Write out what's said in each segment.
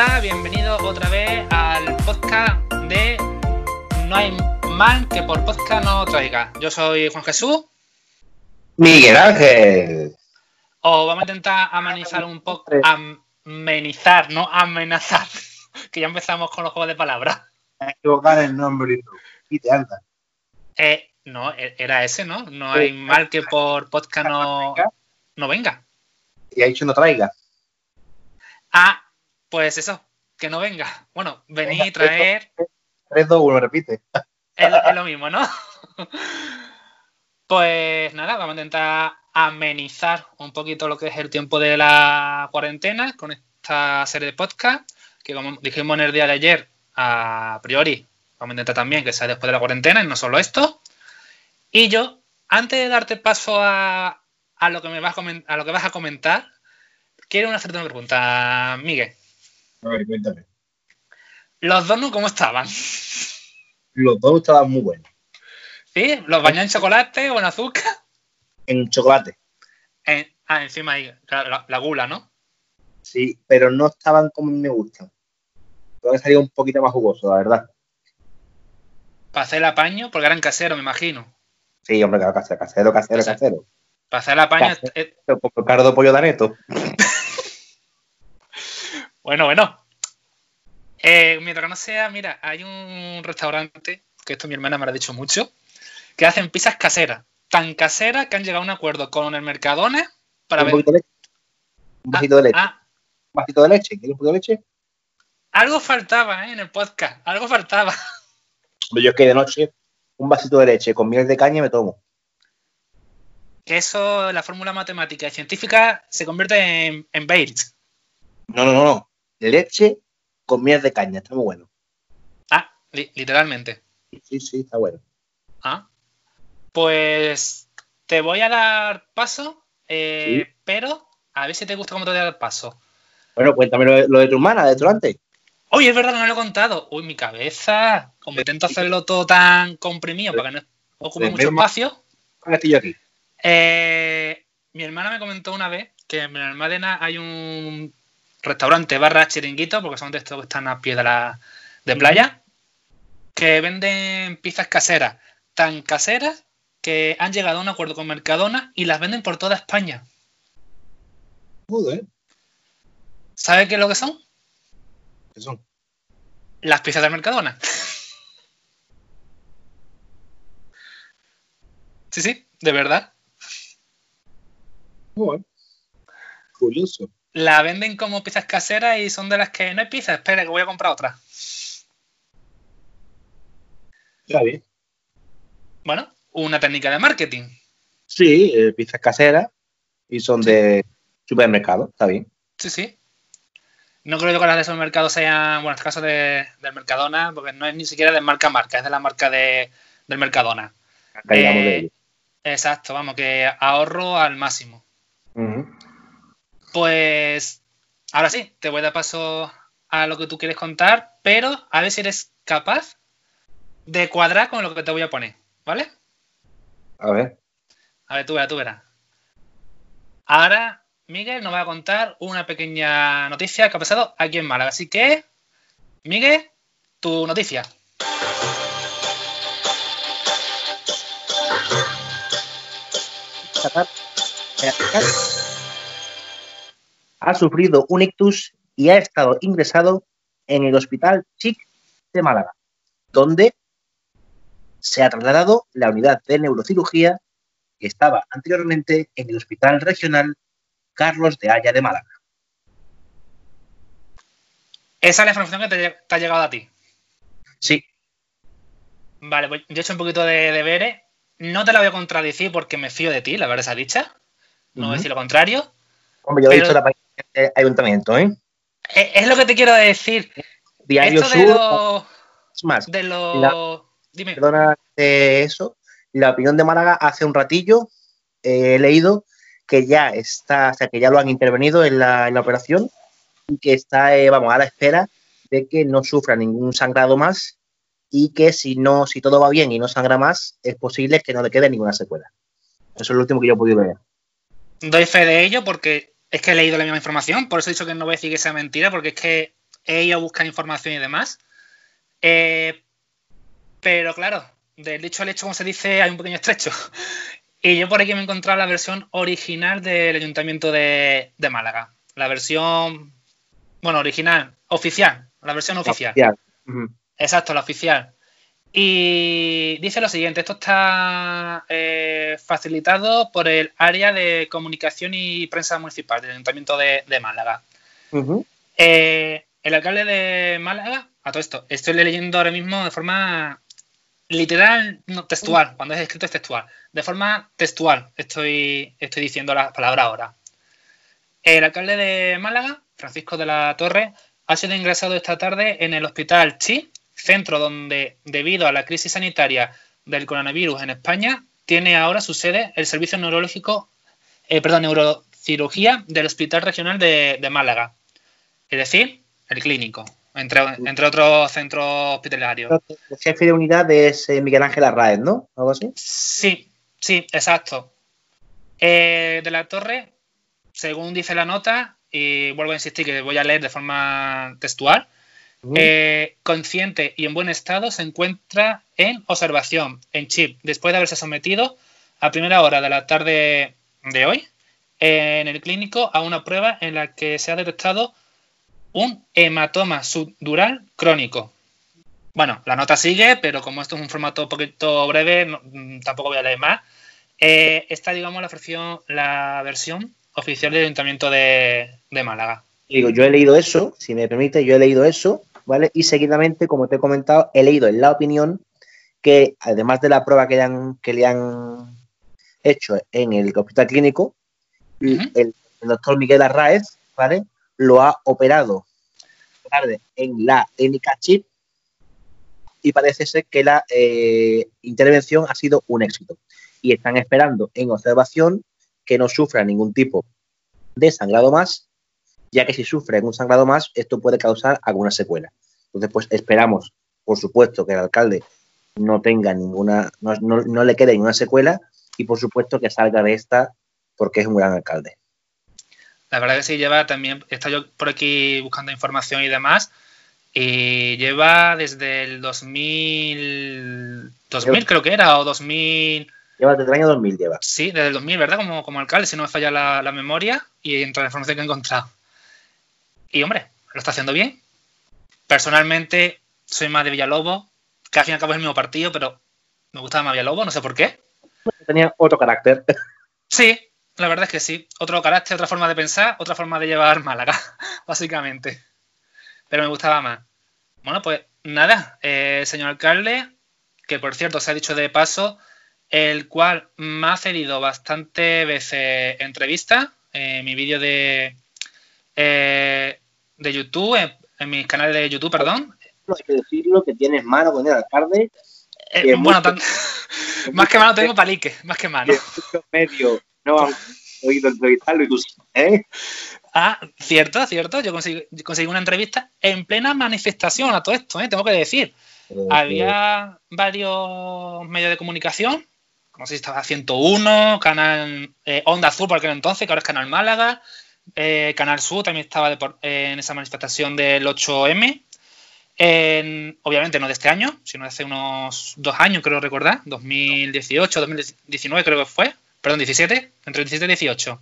Hola, bienvenido otra vez al podcast de No hay mal que por podcast no traiga. Yo soy Juan Jesús. Miguel Ángel. O vamos a intentar amenizar un poco. Amenizar, no amenazar. Que ya empezamos con los juegos de palabras. Equivocar el nombre y te anda. Eh, no, e-, era ese, ¿no? No hay mal que por podcast no, no venga. Y ha dicho no traiga. Ah, pues eso, que no venga. Bueno, venir y traer. 3, 2, 1, repite. Es, lo mismo, ¿no? Pues nada, vamos a intentar amenizar un poquito lo que es el tiempo de la cuarentena con esta serie de podcast, que como dijimos en el día de ayer, a priori, vamos a intentar también que sea después de la cuarentena y no solo esto. Y yo, antes de darte paso a, lo, que me vas a, a lo que vas a comentar, quiero hacerte una pregunta, Miguel. A ver, cuéntame. ¿Los donuts cómo estaban? Los dos estaban muy buenos. ¿Sí? ¿Los bañó en chocolate o en azúcar? En chocolate. ah, encima ahí, la, gula, ¿no? Sí, pero no estaban como me gustan. Creo que salía un poquito más jugoso, la verdad. Hacer el apaño, porque eran caseros, me imagino. Sí, hombre, casero, casero, casero, casero. Para hacer el apaño. Casero, con cardo pollo de aneto. Bueno, bueno. Eh, mientras que no sea, mira, hay un restaurante, que esto mi hermana me lo ha dicho mucho, que hacen pizzas caseras. Tan caseras que han llegado a un acuerdo con el Mercadona para ver. Un vasito de leche. Ah. Un vasito de leche. ¿Quieres un poquito de leche? Algo faltaba ¿eh? en el podcast, algo faltaba. Yo es que de noche un vasito de leche con miel de caña me tomo. Que eso, la fórmula matemática y científica se convierte en, en No, no, no leche con miel de caña. Está muy bueno. Ah, literalmente. Sí, sí, está bueno. Ah, pues te voy a dar paso, eh, pero a ver si te gusta cómo te voy a dar paso. Bueno, cuéntame lo, de tu hermana, de tu antes. Oye, es verdad que no lo he contado. Uy, mi cabeza. Como intento hacerlo todo tan comprimido para que no ocupe mucho espacio. estoy aquí? Eh, mi hermana me comentó una vez que en Almadena hay un restaurante barra chiringuito, porque son de estos que están a pie de, la, de playa, que venden pizzas caseras, tan caseras que han llegado a un acuerdo con Mercadona y las venden por toda España. Joder. ¿Sabe qué es lo que son? ¿Qué son? Las pizzas de Mercadona. sí, sí, de verdad. Curioso la venden como pizzas caseras y son de las que no hay pizza, espera que voy a comprar otra. Ya bien. Bueno, una técnica de marketing. Sí, eh, pizzas caseras y son de supermercado, está bien. Sí, sí. No creo que las de supermercado sean, bueno, en este caso de, del Mercadona, porque no es ni siquiera de marca marca, es de la marca de, del Mercadona. Eh, exacto, vamos, que ahorro al máximo. Pues ahora sí, te voy a dar paso a lo que tú quieres contar, pero a ver si eres capaz de cuadrar con lo que te voy a poner, ¿vale? A ver. A ver, tú verás, tú verás. Ahora, Miguel nos va a contar una pequeña noticia que ha pasado aquí en Málaga. Así que, Miguel, tu noticia. Ha sufrido un ictus y ha estado ingresado en el Hospital Chic de Málaga, donde se ha trasladado la unidad de neurocirugía que estaba anteriormente en el Hospital Regional Carlos de Haya de Málaga. Esa es la información que te, ha llegado a ti. Sí. Vale, pues yo he hecho un poquito de deberes. No te la voy a contradecir porque me fío de ti, la verdad esa dicha. No voy a decir lo contrario. Hombre, yo he dicho la ayuntamiento, ¿eh? ¿eh? Es lo que te quiero decir. Diario Esto Sur. es más, de lo... Dime. Perdona de eso. La opinión de Málaga hace un ratillo he leído que ya está, o sea, que ya lo han intervenido en la, operación y que está, eh, vamos, a la espera de que no sufra ningún sangrado más y que si no, si todo va bien y no sangra más, es posible que no le quede ninguna secuela. Eso es lo último que yo he podido ver. Doy fe de ello porque es que he leído la misma información, por eso he dicho que no voy a decir que sea mentira, porque es que he ido a buscar información y demás. Eh, pero claro, del dicho al hecho, como se dice, hay un pequeño estrecho. Y yo por aquí me he encontrado la versión original del Ayuntamiento de, Málaga. La versión, bueno, original, oficial, la versión oficial. Exacto, la oficial. Y dice lo siguiente, esto está eh, facilitado por el área de comunicación y prensa municipal del Ayuntamiento de, Málaga. Eh, el alcalde de Málaga, a todo esto, estoy leyendo ahora mismo de forma literal, no, textual, cuando es escrito es textual. De forma textual estoy, estoy diciendo la palabra ahora. El alcalde de Málaga, Francisco de la Torre, ha sido ingresado esta tarde en el hospital Chi, centro donde, debido a la crisis sanitaria del coronavirus en España, tiene ahora su sede el servicio neurológico, eh, perdón, neurocirugía del Hospital Regional de Málaga. Es decir, el clínico entre, otros centros hospitalarios. El jefe de unidad es eh, Miguel Ángel Arraez, ¿no? ¿Algo así? Sí, sí, exacto. Eh, de la Torre, según dice la nota, y vuelvo a insistir que voy a leer de forma textual, eh, consciente y en buen estado, se encuentra en observación, en chip, después de haberse sometido a primera hora de la tarde de hoy en el clínico a una prueba en la que se ha detectado un hematoma subdural crónico. Bueno, la nota sigue, pero como esto es un formato un poquito breve, mm, tampoco voy a leer más. Eh, esta, digamos, la, la versión oficial del Ayuntamiento de, Málaga. Digo, yo he leído eso, si me permite, yo he leído eso, ¿vale? Y seguidamente, como te he comentado, he leído en la opinión que, además de la prueba que le han, que le han hecho en el hospital clínico, el, el, doctor Miguel Arraez, ¿vale? Lo ha operado tarde en la técnica chip y parece ser que la eh, intervención ha sido un éxito. Y están esperando en observación que no sufra ningún tipo de sangrado más, ya que si sufre un sangrado más, esto puede causar alguna secuela. Entonces, pues esperamos, por supuesto, que el alcalde no tenga ninguna, no, no le quede ninguna secuela y por supuesto que salga de esta porque es un gran alcalde. La verdad que sí, lleva también, está yo por aquí buscando información y demás, y lleva desde el 2000, 2000 creo que era, o 2000... Lleva desde el año 2000, lleva. Sí, desde el 2000, ¿verdad? Como, como alcalde, si no me falla la, memoria, y entre la información que he encontrado. Y hombre, lo está haciendo bien. Personalmente, soy más de Villalobos, que al fin y al cabo es el mismo partido, pero me gustaba más Villalobos, no sé por qué. Tenía otro carácter. Sí, la verdad es que sí. Otro carácter, otra forma de pensar, otra forma de llevar Málaga, básicamente. Pero me gustaba más. Bueno, pues nada, eh, señor alcalde, que por cierto se ha dicho de paso, el cual me ha cedido bastante veces entrevistas en mi vídeo de, eh, de YouTube, en, mis canales de YouTube, perdón. Hay que decirlo que tienes mano con el alcalde. Eh, bueno, más que mano tengo palique, más que mano. Medio no han oído entrevistarlo y tú ¿eh? Ah, cierto, cierto. Yo conseguí, una entrevista en plena manifestación a todo esto, ¿eh? tengo que decir. Había varios medios de comunicación, como si estaba 101, Canal eh, Onda Azul por aquel entonces, que ahora es Canal Málaga, eh, Canal Sur también estaba en esa manifestación del 8M. obviamente no de este año, sino de hace unos dos años, creo recordar, 2018, 2019 creo que fue, perdón, 17, entre 17 y 18.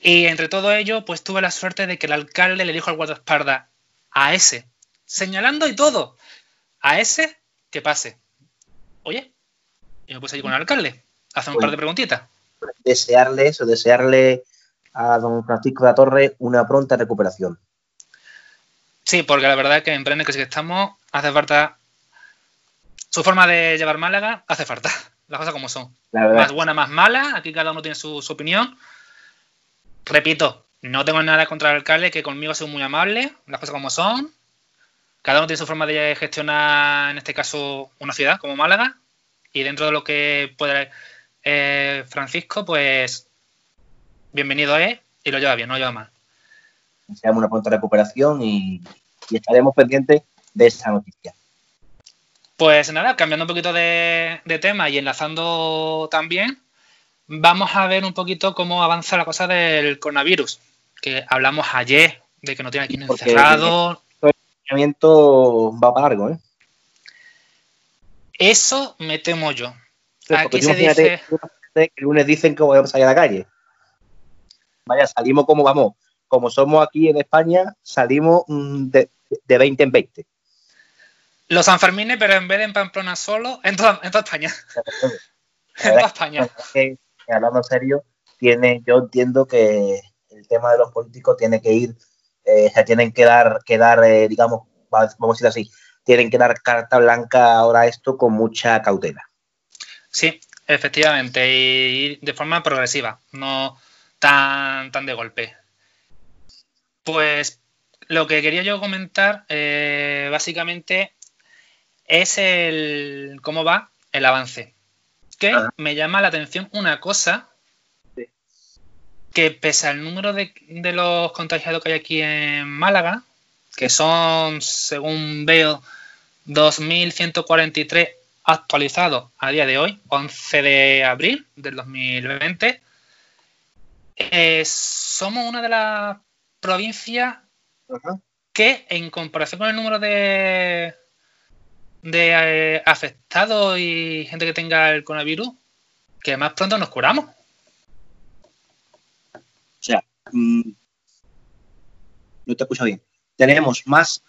Y entre todo ello, pues tuve la suerte de que el alcalde le dijo al guardaespaldas a ese, señalando y todo, a ese que pase. Oye, y me puse allí con el alcalde, hace un par de preguntitas. Desearle eso, desearle a don Francisco de la Torre una pronta recuperación. Sí, porque la verdad es que en plena que estamos, hace falta su forma de llevar Málaga, hace falta las cosas como son. Más buena, más mala, aquí cada uno tiene su, opinión. Repito, no tengo nada contra el alcalde, que conmigo ha sido muy amable, las cosas como son. Cada uno tiene su forma de gestionar, en este caso, una ciudad como Málaga. Y dentro de lo que puede eh, Francisco, pues bienvenido es y lo lleva bien, no lo lleva mal. Deseamos una pronta recuperación y estaremos pendientes de esa noticia. Pues nada, cambiando un poquito de, tema y enlazando también, vamos a ver un poquito cómo avanza la cosa del coronavirus, que hablamos ayer de que no tiene aquí encerrado, confinamiento va para largo, ¿eh? Eso me temo yo. Sí, Aquí se dice, el lunes dicen que vamos a salir a la calle. Vaya, salimos como vamos, como somos aquí en España, salimos mm, de, de 20 en 20. los Sanfermines, pero en vez de en Pamplona solo, en toda, en toda España. En toda España. que, hablando en serio, tiene, yo entiendo que el tema de los políticos tiene que ir, eh, o sea, tienen que dar, que dar eh, digamos, va- vamos a decir así, tienen que dar carta blanca ahora a esto con mucha cautela. Sí, efectivamente, y de forma progresiva, no tan, tan de golpe. Pues lo que quería yo comentar, eh, básicamente, es el cómo va el avance. Que Ah. me llama la atención una cosa, Sí. que pese al número de, de los contagiados que hay aquí en Málaga, que son, según veo, 2.143 actualizados a día de hoy, 11 de abril del 2020, eh, somos una de las provincias que en comparación con el número de, de eh, afectados y gente que tenga el coronavirus, que más pronto nos curamos. O sea, mm, no te escucho bien. Tenemos más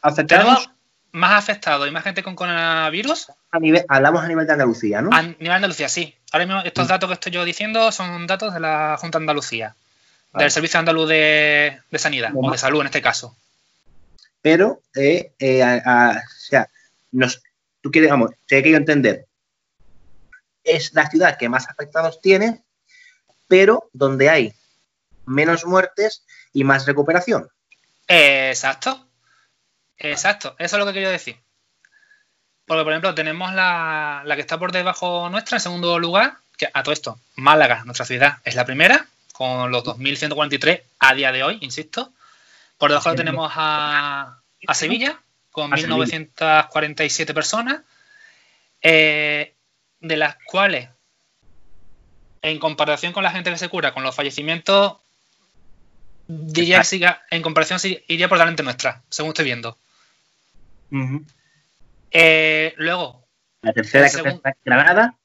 afectados Tenemos más afectados y más gente con coronavirus a nivel, hablamos a nivel de Andalucía, ¿no? a nivel de Andalucía, sí. Ahora mismo estos datos que estoy yo diciendo son datos de la Junta de Andalucía, Vale. del Servicio Andaluz de, de Sanidad, o de Salud en este caso. pero eh, eh, a- a- o sea, nos, tú quieres, vamos, te he querido entender. Es la ciudad que más afectados tiene, pero donde hay menos muertes y más recuperación. Exacto. Exacto. Eso es lo que quería decir. Porque, por ejemplo, tenemos la, la que está por debajo nuestra, en segundo lugar, que a todo esto, Málaga, nuestra ciudad, es la primera, con los 2.143 a día de hoy, insisto. Por debajo Sí. tenemos a, a Sevilla, con A Sevilla. 1.947 personas, eh, de las cuales, en comparación con la gente que se cura, con los fallecimientos, diría que siga- en comparación iría por delante nuestra, según estoy viendo. Eh, luego, La tercera que es Granada,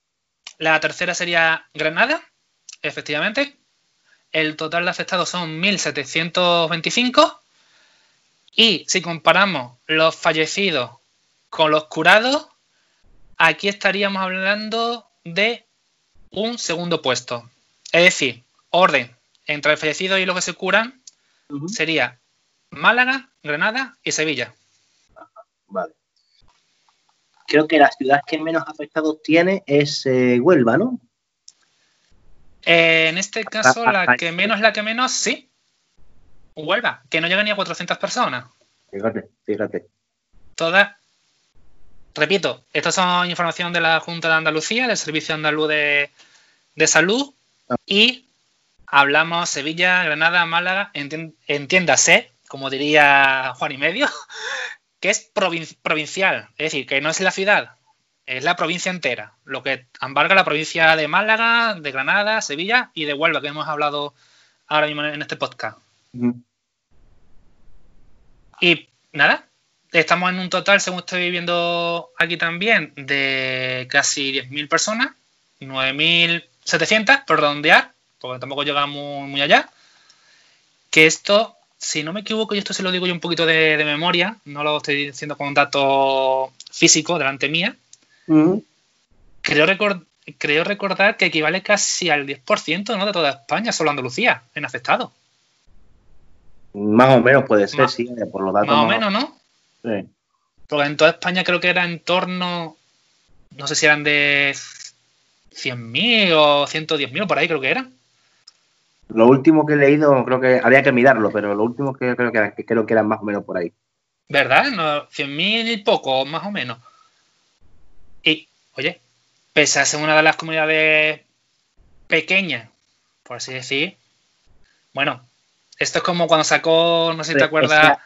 la tercera sería Granada, efectivamente. El total de afectados son 1.725. Y si comparamos los fallecidos con los curados, aquí estaríamos hablando de un segundo puesto. Es decir, orden entre el fallecido y los que se curan sería Málaga, Granada y Sevilla. Vale. Creo que la ciudad que menos afectados tiene es eh, Huelva, ¿no? Eh, en este caso, la que menos, la que menos, sí. Huelva, que no llega ni a 400 personas. Fíjate, fíjate. Todas. Repito, estas son información de la Junta de Andalucía, del Servicio Andaluz de, de Salud. Ah. Y hablamos Sevilla, Granada, Málaga, entiéndase, como diría Juan y Medio, que es provin- provincial. Es decir, que no es la ciudad, es la provincia entera. Lo que embarga la provincia de Málaga, de Granada, Sevilla y de Huelva, que hemos hablado ahora mismo en este podcast. Y nada, estamos en un total, según estoy viendo aquí también, de casi 10.000 personas, 9.700, por redondear, porque tampoco llega muy, muy allá. Que esto, si no me equivoco, y esto se lo digo yo un poquito de, de memoria, no lo estoy diciendo con un dato físico delante mía, creo, recor- creo recordar que equivale casi al 10% ¿no? de toda España, solo Andalucía, en afectados. Más o menos puede ser, Más- sí, eh, por los datos. Más o menos, ¿no? Sí. Porque en toda España creo que era en torno, no sé si eran de 100.000 o 110.000 o por ahí creo que eran. Lo último que he leído, creo que habría que mirarlo, pero lo último que creo que, era- que creo que eran más o menos por ahí. ¿Verdad? No, 100.000 y poco, más o menos. Y, oye, pese a ser una de las comunidades pequeñas, por así decir, bueno, esto es como cuando sacó, no sé si te Es acuerdas, la,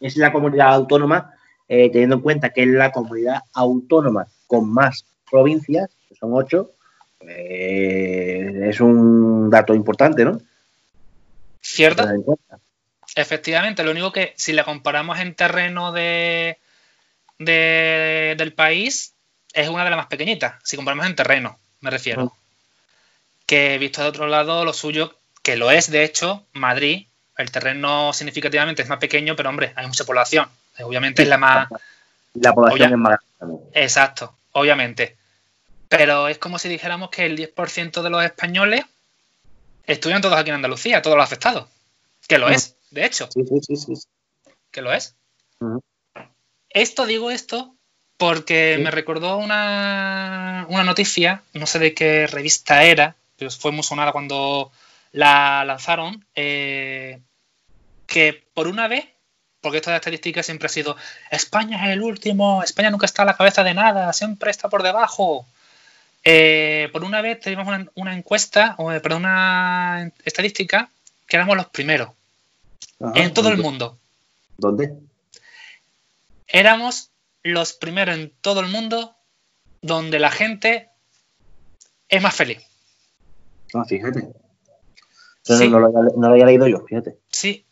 es la comunidad autónoma, eh, teniendo en cuenta que es la comunidad autónoma con más provincias, que son ocho, eh, es un dato importante, ¿no? ¿cierto? Efectivamente, lo único que si la comparamos en terreno de, de- del país, es una de las más pequeñitas. Si comparamos en terreno, me refiero. Mm. Que visto de otro lado, lo suyo, que lo es, de hecho, Madrid, el terreno significativamente es más pequeño, pero hombre, hay mucha población. Obviamente es la más. La población es más grande. Exacto, obviamente. Pero es como si dijéramos que el 10% de los españoles estudian todos aquí en Andalucía, todos los afectados. Que lo Mm. es, de hecho, Sí, sí, sí, sí. que lo es. Ujú. Esto digo esto porque Sí. me recordó una, una noticia, no sé de qué revista era, pero fue muy sonada cuando la lanzaron, eh, que por una vez, porque esto de estadística siempre ha sido, España es el último, España nunca está a la cabeza de nada, siempre está por debajo. Eh, por una vez tuvimos una, una encuesta, o, eh, perdón, una estadística, que éramos los primeros Ajá. en todo el mundo. ¿Dónde? éramos los primeros en todo el mundo donde la gente es más feliz. Ah, fíjate. Sí. no, lo había, no lo había leído yo, fíjate. Sí.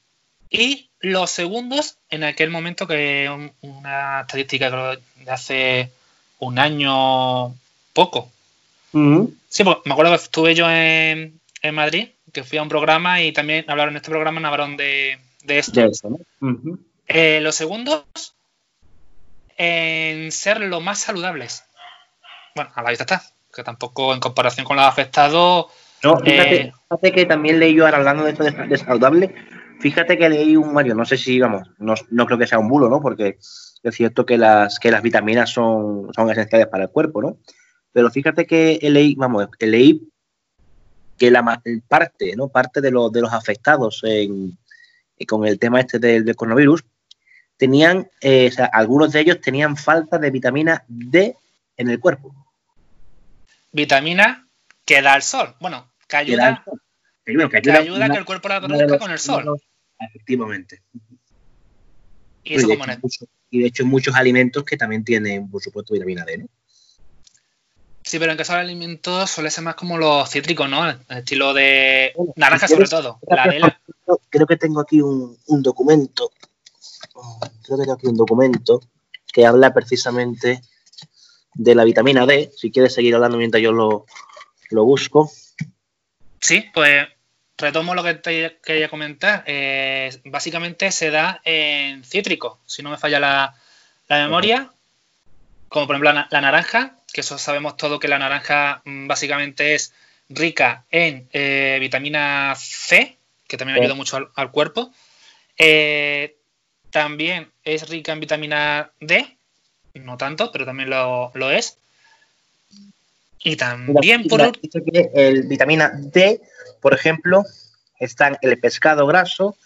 Y los segundos, en aquel momento, que un- una estadística creo, de hace un año poco. Sí, pues me acuerdo que estuve yo en, en Madrid, que fui a un programa y también hablaron en este programa, hablaron de, de esto. Ya eso, ¿no? Ujú. Eh, los segundos en ser lo más saludables. Bueno, a la vista está. Que tampoco en comparación con los afectados. No, fíjate, Eh. fíjate que también leí yo ahora hablando de esto de, de saludable. Fíjate que leí un Mario, no sé si, vamos, no, no creo que sea un bulo, ¿no? Porque es cierto que las, que las vitaminas son, son esenciales para el cuerpo, ¿no? Pero fíjate que leí, vamos, leí que la parte, ¿no? Parte de, los de los afectados en- con el tema este del, del coronavirus tenían, eh, o sea, algunos de ellos tenían falta de vitamina D en el cuerpo. Vitamina que da el sol. Bueno, que ayuda, Que, bueno, que que, ayuda- ayuda a que el cuerpo la produzca con el sol. los- Efectivamente. Y eso de hecho, no- mucho- y de hecho, muchos alimentos que también tienen, por supuesto, vitamina D, ¿no? Sí, pero en caso de alimentos suele ser más como los cítricos, ¿no? El estilo de Bueno, naranja si sobre todo. La la- Creo que tengo aquí un, un documento. Creo que tengo aquí un documento que habla precisamente de la vitamina D. Si quieres seguir hablando mientras yo lo, lo busco. Sí, pues retomo lo que te quería comentar. Eh, básicamente se da en cítricos, si no me falla la, la memoria, como por ejemplo la, la naranja, que eso sabemos todo que la naranja mm, básicamente es rica en eh, vitamina C, que también Sí. ayuda mucho al, al cuerpo. Eh, también es rica en vitamina D, no tanto, pero también lo, lo es. Y también por que el vitamina D, por ejemplo, están el pescado graso,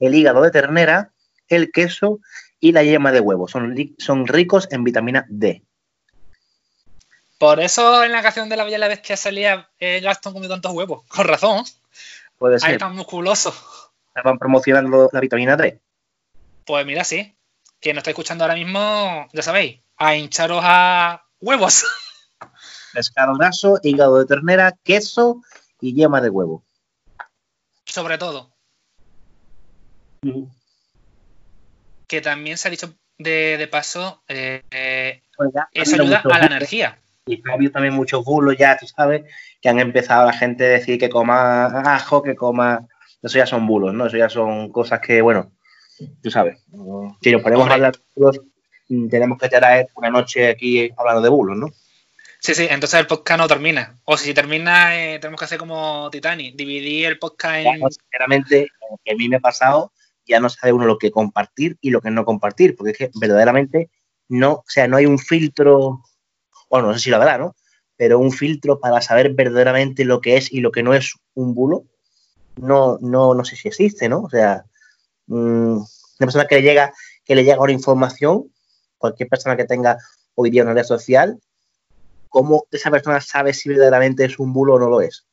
el hígado de ternera, el queso y la yema de huevo. Son, son ricos en vitamina D. Por eso en la canción de la Bella y la Bestia salía eh, Gastón comiendo tantos huevos. Con razón. Puede Ahí ser. tan musculoso. Estaban promocionando la vitamina D. Pues mira, sí. Quien nos está escuchando ahora mismo, ya sabéis, a hincharos a huevos. Pescado graso, hígado de ternera, queso y yema de huevo. Sobre todo. Que también se ha dicho de, de paso, eh, eh, eso ayuda a la energía. Y ha habido también muchos bulos ya, tú sabes, que han empezado la gente a decir que coma ajo, que coma... Eso ya son bulos, ¿no? Eso ya son cosas que, bueno, tú sabes. Si nos ponemos Hombre. a hablar de bulos, mm, tenemos que traer una noche aquí hablando de bulos, ¿no? Sí, sí, entonces el podcast no termina. O si termina, eh, tenemos que hacer como Titanic, dividir el podcast en... Ya, sinceramente, lo que a mí me ha pasado, ya no sabe uno lo que compartir y lo que no compartir, porque es que verdaderamente no, o sea, no hay un filtro, bueno, no sé si la verdad, ¿no? Pero un filtro para saber verdaderamente lo que es y lo que no es un bulo, no, no, no sé si existe, ¿no? O sea, mm, una persona que le llega, que le llega una información, cualquier persona que tenga hoy día una red social, ¿cómo esa persona sabe si verdaderamente es un bulo o no lo es?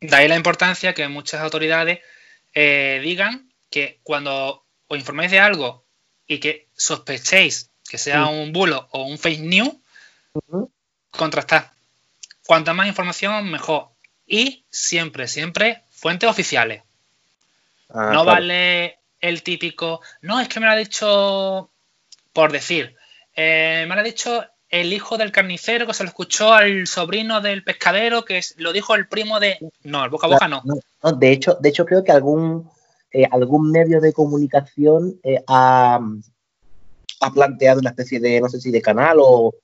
De ahí la importancia que muchas autoridades eh, digan que cuando os informéis de algo y que sospechéis que sea Sí. un bulo o un fake news, Ujú. contrastad. Cuanta más información, mejor. Y siempre, siempre, fuentes oficiales. Ah, no vale el típico, no, es que me lo ha dicho, por decir, eh, me lo ha dicho el hijo del carnicero que se lo escuchó al sobrino del pescadero que lo dijo el primo de... No, el boca a boca no. de, hecho, de hecho, creo que algún, eh, algún medio de comunicación eh, ha, planteado una especie de, no sé si de canal o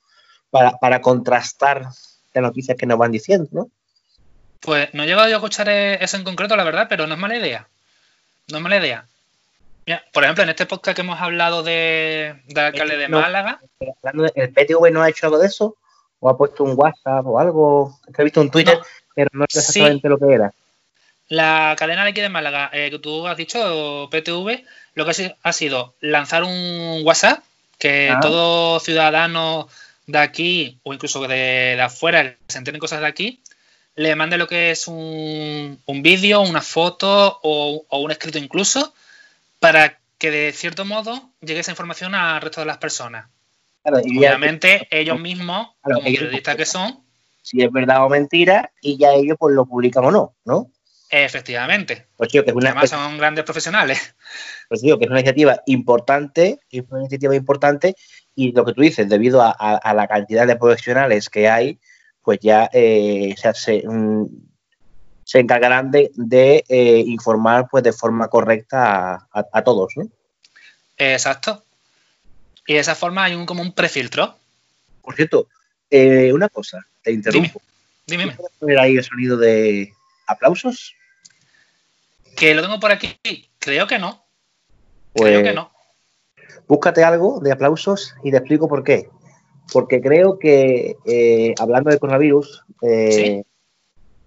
para, para contrastar las noticias que nos van diciendo, ¿no? Pues no he llegado yo a escuchar eso en concreto, la verdad, pero no es mala idea. No es mala idea. por ejemplo, en este podcast que hemos hablado de, del alcalde de Málaga. ¿El PTV no ha hecho algo de eso? ¿O ha puesto un WhatsApp o algo? he visto un Twitter, pero no sé exactamente lo que era. La cadena de aquí de Málaga, eh, que tú has dicho, PTV, lo que ha sido lanzar un WhatsApp que ah. todo ciudadano de aquí o incluso de, de afuera se enteren cosas de aquí, le mande lo que es un, vídeo, una foto o, un escrito incluso, para que de cierto modo llegue esa información al resto de las personas. Obviamente ellos mismos, como periodistas que son. Si es verdad o mentira, y ya ellos pues lo publican o no, ¿no? Efectivamente. Pues que es una Además son grandes profesionales. Pues digo que es una iniciativa importante, es una iniciativa importante, y lo que tú dices, debido a la cantidad de profesionales que hay, pues ya eh, se, mm, se, encargarán de, eh, informar pues de forma correcta a, todos, ¿no? Exacto. Y de esa forma hay un como un prefiltro. Por cierto, eh, una cosa, te interrumpo. Dime, dime. ¿Puedes poner ahí el sonido de aplausos? Que lo tengo por aquí. Creo que no. Creo que pues no. Búscate algo de aplausos y te explico por qué porque creo que, eh, hablando de coronavirus, eh,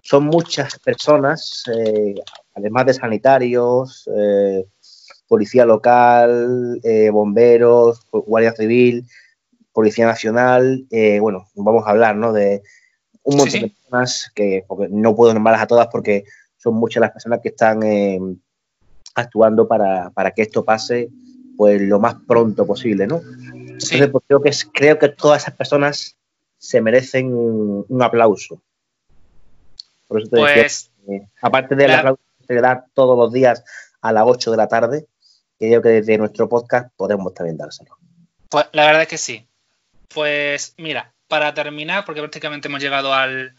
son muchas personas, eh, además de sanitarios, policía local, bomberos, guardia civil, policía nacional, bueno, vamos a hablar, ¿no? De un montón de personas que no puedo nombrarlas a todas porque son muchas las personas que están actuando para, para que esto pase pues lo más pronto posible, ¿no? Entonces, pues, creo, que creo que todas esas personas se merecen un, aplauso. Por eso te pues, aparte del aplauso que se da todos los días a las 8 de la tarde, creo que desde nuestro podcast podemos también dárselo. Pues la verdad es que sí. Pues mira, para terminar, porque prácticamente hemos llegado al,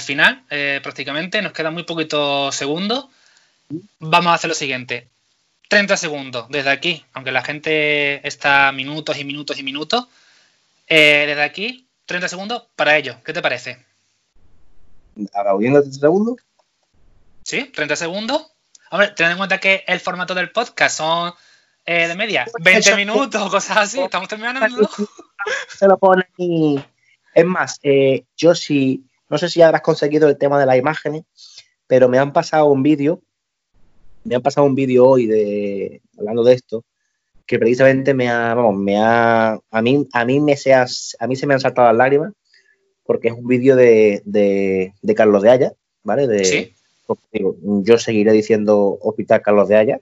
final, eh, prácticamente, nos quedan muy poquitos segundos. Vamos a hacer lo siguiente. 30 segundos desde aquí, aunque la gente está minutos y minutos y minutos. Eh, desde aquí, 30 segundos para ello. ¿Qué te parece? ¿Ahora 30 segundos? Sí, 30 segundos. Hombre, ten en cuenta que el formato del podcast son eh, de media 20 minutos, cosas así. Estamos terminando. Se lo pone y... Es más, eh, yo sí, no sé si habrás conseguido el tema de las imágenes, pero me han pasado un vídeo me han pasado un vídeo hoy de hablando de esto que precisamente me ha, vamos, me ha, a mí, a mí me se a mí se me han saltado las lágrimas porque es un vídeo de, de, Carlos de Haya, ¿vale? De, ¿Sí? yo seguiré diciendo Hospital Carlos de Haya.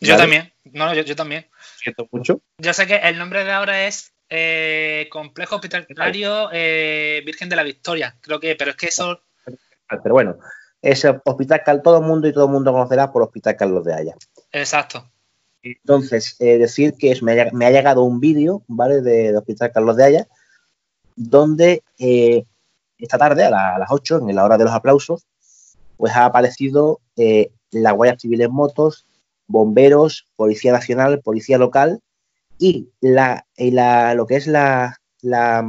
Yo también, no, yo, yo, también. Siento mucho. Yo sé que el nombre de ahora es eh, Complejo Hospitalario eh, Virgen de la Victoria, creo que, pero es que eso... Pero bueno, es Hospital Carlos, todo el mundo y todo el mundo conocerá por Hospital Carlos de Haya. Exacto. Entonces, eh, decir que me, ha, llegado un vídeo, ¿vale? De, Hospital Carlos de Haya, donde eh, esta tarde, a, las 8, en la hora de los aplausos, pues ha aparecido eh, la Guardia Civil en motos, bomberos, Policía Nacional, Policía Local y la, la lo que es la, la,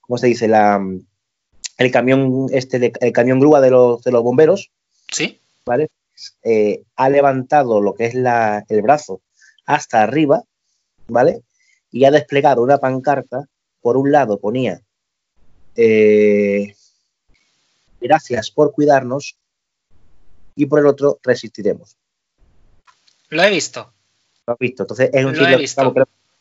¿cómo se dice? La, el camión, este, el camión grúa de los, de los bomberos. Sí. ¿Vale? Eh, ha levantado lo que es la, el brazo hasta arriba, ¿vale? Y ha desplegado una pancarta. Por un lado ponía, eh, gracias por cuidarnos, y por el otro, resistiremos. Lo he visto. Lo he visto. Entonces, es un lo he visto.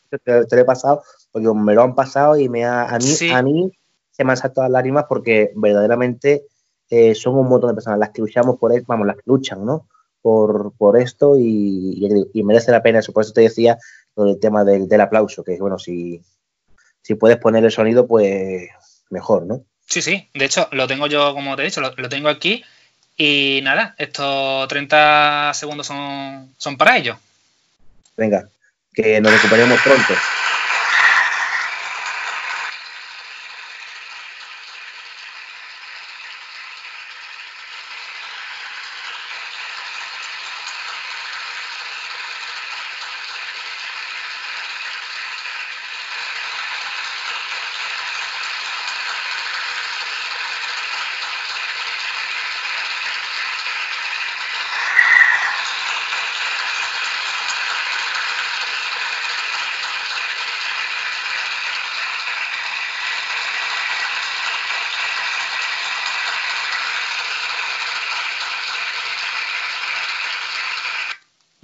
Que te, lo he pasado, porque me lo han pasado y me ha, a mí, a mí se me han saltado las lágrimas porque verdaderamente eh, son un montón de personas las que luchamos por vamos, las que luchan, ¿no? Por, por esto y, merece la pena eso. Por eso te decía lo del tema del, aplauso, que bueno, si, si puedes poner el sonido, pues mejor, ¿no? Sí, sí. De hecho, lo tengo yo, como te he dicho, lo, tengo aquí Y nada, estos 30 segundos son, son para ello. Venga, que nos recuperemos pronto.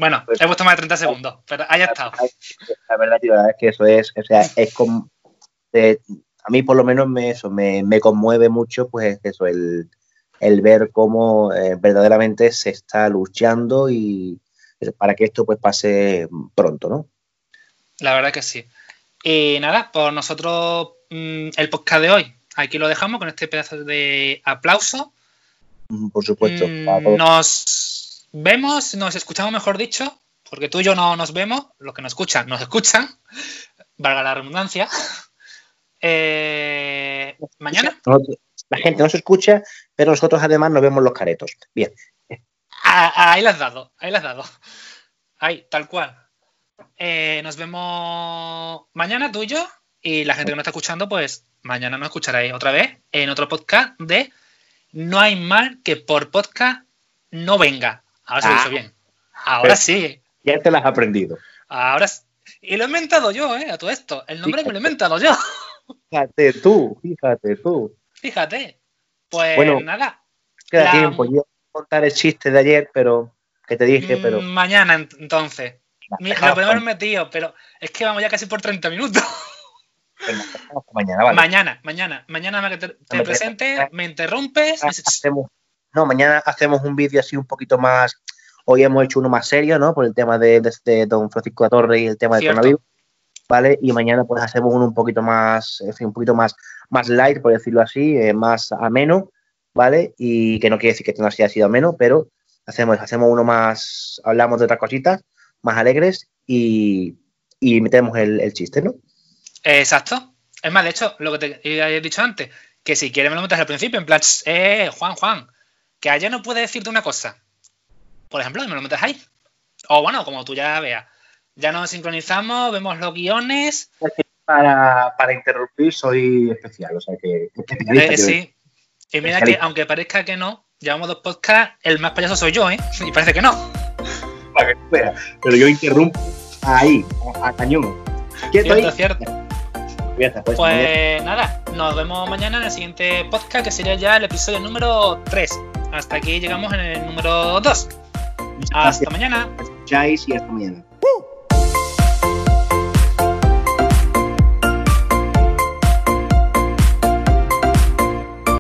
Bueno, Pues- he puesto más de 30 segundos, pero haya estado. La verdad, tío, la verdad es que eso es, o sea, es como, eh, a mí por lo menos me, eso, me, me conmueve mucho, pues eso, el, el ver cómo eh, verdaderamente se está luchando y para que esto pues pase pronto, ¿no? La verdad que sí. Y nada, por nosotros mm, el podcast de hoy, aquí lo dejamos con este pedazo de aplauso. Mm, Por supuesto. Mm, nos vemos, nos escuchamos, mejor dicho, porque tú y yo no nos vemos, los que nos escuchan, nos escuchan, valga la redundancia. Eh, mañana, la gente no se escucha, pero nosotros además nos vemos los caretos. Bien, Ah, ahí las has dado, ahí las has dado. Ahí, tal cual. Eh, nos vemos mañana tú y yo, y la gente que nos está escuchando, pues mañana nos escucharéis otra vez en otro podcast de No hay mal que por podcast no venga. Ahora se lo Ah. bien. Ahora sí. ya te las has aprendido. Ahora Y lo he inventado yo, ¿eh? A todo esto. El nombre me lo he inventado yo. Fíjate tú, fíjate tú. Fíjate. Pues Bueno, nada. Queda La- tiempo. Yo voy a contar el chiste de ayer, pero que te dije, pero. Mm, Mañana, ent- entonces. Lo podemos para- metido, pero es que vamos ya casi por 30 minutos. mañana, ¿vale? Mañana, mañana. Mañana me que te, te me- presente, me interrumpes. Mañana hacemos, no, mañana hacemos un vídeo así un poquito más. Hoy hemos hecho uno más serio, ¿no? Por el tema de, de- de Don Francisco de la Torre y el tema del coronavirus. ¿Vale? Y mañana pues hacemos uno un poquito más, en fin, un poquito más, más light, por decirlo así, eh, más ameno, ¿vale? Y que no quiere decir que esto no haya sido ameno, pero hacemos, hacemos uno más, hablamos de otras cositas, más alegres y, y metemos el, el chiste, ¿no? Exacto. Es más, de hecho, lo que te he dicho antes, que si quieres me lo metes al principio, en plan, eh, Juan, Juan, que ayer no puede decirte una cosa. Por ejemplo, me lo metes ahí. O bueno, como tú ya veas. Ya nos sincronizamos, vemos los guiones. Para, para interrumpir soy especial, o sea que... Eh, sí. Y mira que, aunque parezca que no, llevamos dos podcasts, el más payaso soy yo, ¿eh? Y parece que no. para que veas. Pero yo interrumpo ahí, a cañón. Quieto Cierto, cierto. Pues, Pues nada, nos vemos mañana en el siguiente podcast, que sería ya el episodio número 3. Hasta aquí llegamos en el número 2. Hasta mañana. Escucháis y hasta mañana.